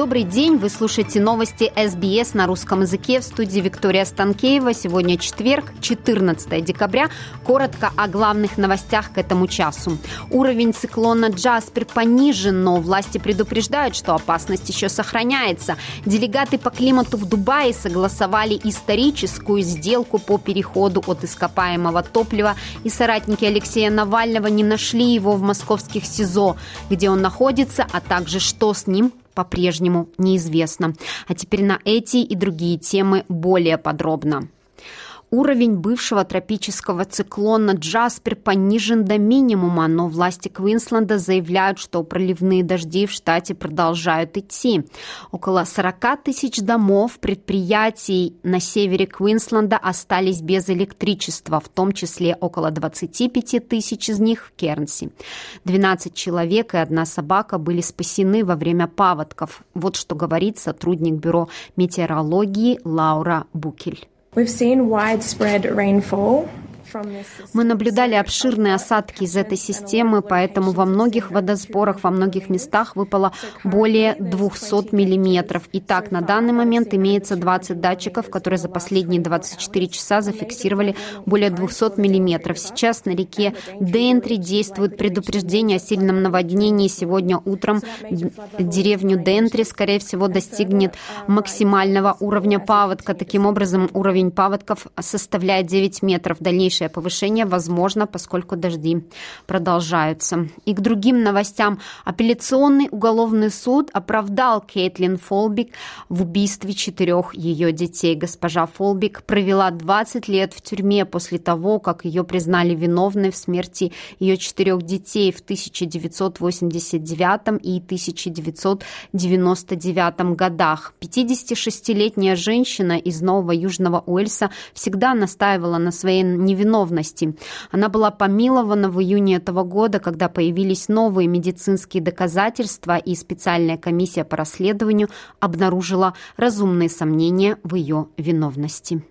Добрый день, вы слушаете новости СБС на русском языке в студии Виктория Станкеева. Сегодня четверг, 14 декабря. Коротко о главных новостях к этому часу. Уровень циклона Джаспер понижен, но власти предупреждают, что опасность еще сохраняется. Делегаты по климату в Дубае согласовали историческую сделку по переходу от ископаемого топлива, и соратники Алексея Навального не нашли его в московских СИЗО, где он находится, а также что с ним по-прежнему неизвестно. А теперь на эти и другие темы более подробно. Уровень бывшего тропического циклона Джаспер понижен до минимума, но власти Квинсленда заявляют, что проливные дожди в штате продолжают идти. Около 40 тысяч домов, предприятий на севере Квинсленда остались без электричества, в том числе около 25 тысяч из них в Кернси. 12 человек и одна собака были спасены во время паводков. Вот что говорит сотрудник бюро метеорологии Лаура Букель. We've seen widespread rainfall Мы наблюдали обширные осадки из этой системы, поэтому во многих водосборах, во многих местах выпало более 200 миллиметров. Итак, на данный момент имеется 20 датчиков, которые за последние 24 часа зафиксировали более 200 миллиметров. Сейчас на реке Дентри действует предупреждение о сильном наводнении. Сегодня утром деревню Дентри, скорее всего, достигнет максимального уровня паводка. Таким образом, уровень паводков составляет 9 метров. Дальнейшее дальнейшее повышение возможно, поскольку дожди продолжаются. И к другим новостям. Апелляционный уголовный суд оправдал Кейтлин Фолбик в убийстве четырех ее детей. Госпожа Фолбик провела 20 лет в тюрьме после того, как ее признали виновной в смерти ее четырех детей в 1989 и 1999 годах. 56-летняя женщина из Нового Южного Уэльса всегда настаивала на своей невиновности невиновности. Она была помилована в июне этого года, когда появились новые медицинские доказательства, и специальная комиссия по расследованию обнаружила разумные сомнения в ее виновности.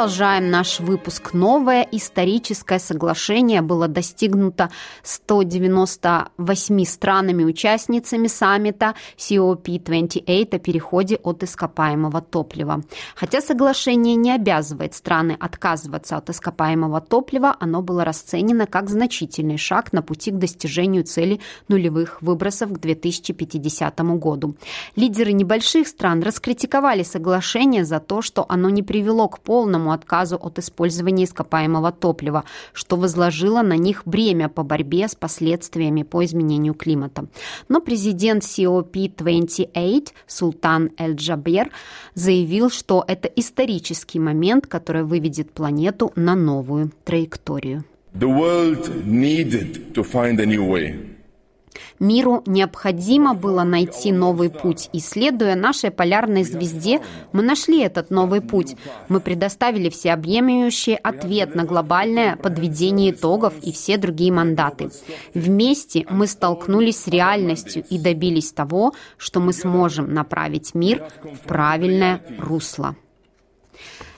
Продолжаем наш выпуск. Новое историческое соглашение было достигнуто 198 странами-участницами саммита COP28 о переходе от ископаемого топлива. Хотя соглашение не обязывает страны отказываться от ископаемого топлива, оно было расценено как значительный шаг на пути к достижению цели нулевых выбросов к 2050 году. Лидеры небольших стран раскритиковали соглашение за то, что оно не привело к полному отказу от использования ископаемого топлива, что возложило на них бремя по борьбе с последствиями по изменению климата. Но президент COP28 Султан Эль-Джабер заявил, что это исторический момент, который выведет планету на новую траекторию. The world needed to find a new way. Миру необходимо было найти новый путь, и следуя нашей полярной звезде, мы нашли этот новый путь. Мы предоставили всеобъемлющий ответ на глобальное подведение итогов и все другие мандаты. Вместе мы столкнулись с реальностью и добились того, что мы сможем направить мир в правильное русло.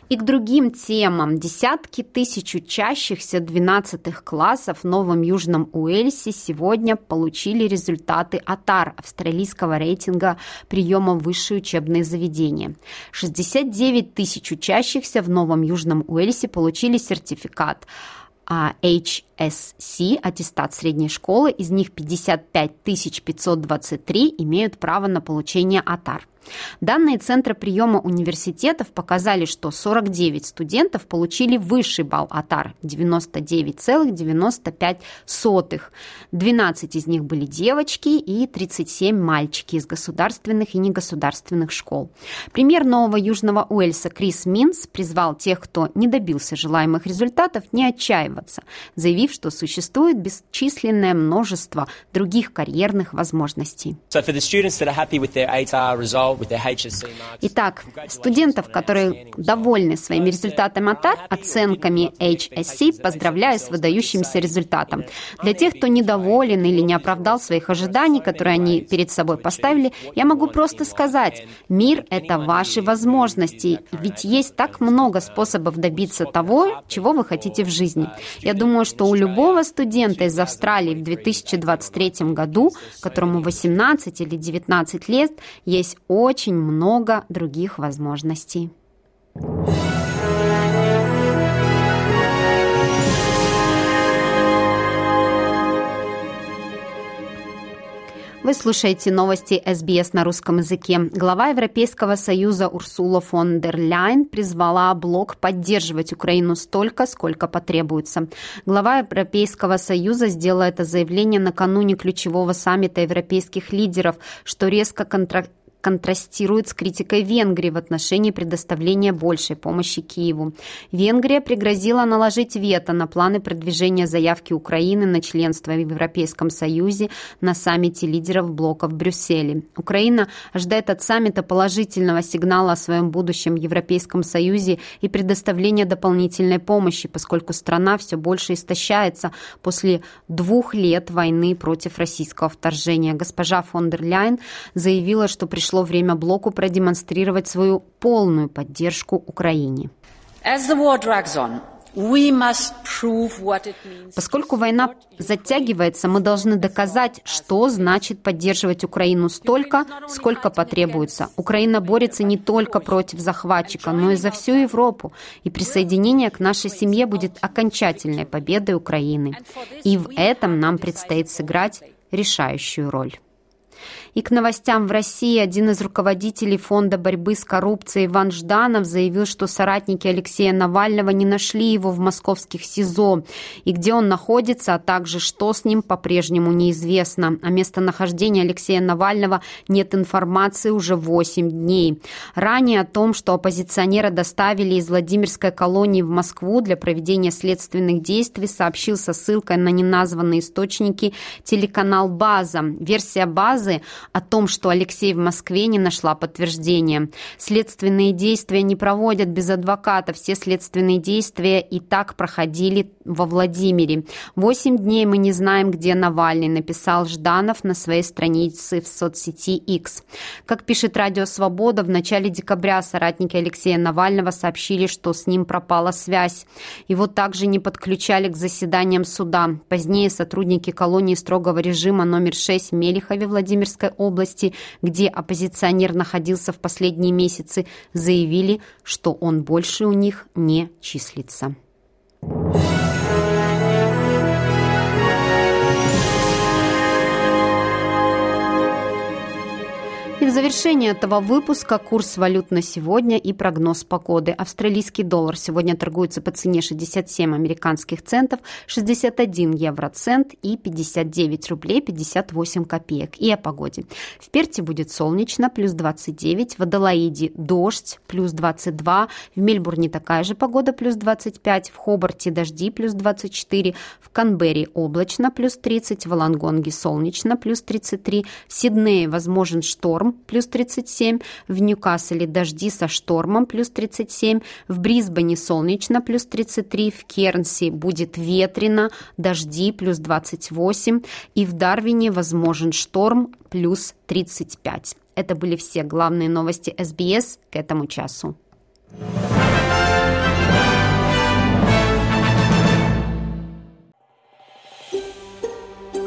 И к другим темам. Десятки тысяч учащихся 12 классов в Новом Южном Уэльсе сегодня получили результаты АТАР, австралийского рейтинга приема в высшие учебные заведения. 69 тысяч учащихся в Новом Южном Уэльсе получили сертификат а HSC, аттестат средней школы, из них 55 523 имеют право на получение АТАР. Данные Центра приема университетов показали, что 49 студентов получили высший балл АТАР – 99,95. 12 из них были девочки и 37 мальчики из государственных и негосударственных школ. Премьер Нового Южного Уэльса Крис Минс призвал тех, кто не добился желаемых результатов, не отчаиваться, заявив, заявив, что существует бесчисленное множество других карьерных возможностей. Итак, студентов, которые довольны своими результатами АТАР, оценками HSC, поздравляю с выдающимся результатом. Для тех, кто недоволен или не оправдал своих ожиданий, которые они перед собой поставили, я могу просто сказать, мир — это ваши возможности, ведь есть так много способов добиться того, чего вы хотите в жизни. Я думаю, что у любого студента из Австралии в 2023 году, которому 18 или 19 лет, есть очень много других возможностей. Вы слушаете новости СБС на русском языке. Глава Европейского союза Урсула фон дер Ляйн призвала блок поддерживать Украину столько, сколько потребуется. Глава Европейского союза сделала это заявление накануне ключевого саммита европейских лидеров, что резко контрактирует контрастирует с критикой Венгрии в отношении предоставления большей помощи Киеву. Венгрия пригрозила наложить вето на планы продвижения заявки Украины на членство в Европейском Союзе на саммите лидеров блока в Брюсселе. Украина ожидает от саммита положительного сигнала о своем будущем в Европейском Союзе и предоставления дополнительной помощи, поскольку страна все больше истощается после двух лет войны против российского вторжения. Госпожа фон дер Ляйн заявила, что пришла пришло время блоку продемонстрировать свою полную поддержку Украине. Поскольку война затягивается, мы должны доказать, что значит поддерживать Украину столько, сколько потребуется. Украина борется не только против захватчика, но и за всю Европу. И присоединение к нашей семье будет окончательной победой Украины. И в этом нам предстоит сыграть решающую роль. И к новостям в России один из руководителей Фонда борьбы с коррупцией Иван Жданов заявил, что соратники Алексея Навального не нашли его в московских СИЗО. И где он находится, а также что с ним по-прежнему неизвестно. О местонахождении Алексея Навального нет информации уже 8 дней. Ранее о том, что оппозиционера доставили из Владимирской колонии в Москву для проведения следственных действий, сообщил со ссылкой на неназванные источники телеканал «База». Версия «Базы» о том, что Алексей в Москве не нашла подтверждения. Следственные действия не проводят без адвоката. Все следственные действия и так проходили во Владимире. Восемь дней мы не знаем, где Навальный, написал Жданов на своей странице в соцсети X. Как пишет Радио Свобода, в начале декабря соратники Алексея Навального сообщили, что с ним пропала связь. Его также не подключали к заседаниям суда. Позднее сотрудники колонии строгого режима номер 6 в Мелихове Владимирской области, где оппозиционер находился в последние месяцы, заявили, что он больше у них не числится. И в завершение этого выпуска курс валют на сегодня и прогноз погоды. Австралийский доллар сегодня торгуется по цене 67 американских центов, 61 евроцент и 59 рублей 58 копеек. И о погоде. В Перте будет солнечно, плюс 29, в Адалаиде дождь, плюс 22, в Мельбурне такая же погода, плюс 25, в Хобарте дожди, плюс 24, в Канберре облачно, плюс 30, в Лангонге солнечно, плюс 33, в Сиднее возможен шторм, плюс 37, в Ньюкасселе дожди со штормом, плюс 37, в Брисбене солнечно, плюс 33, в Кернси будет ветрено, дожди, плюс 28, и в Дарвине возможен шторм, плюс 35. Это были все главные новости СБС к этому часу.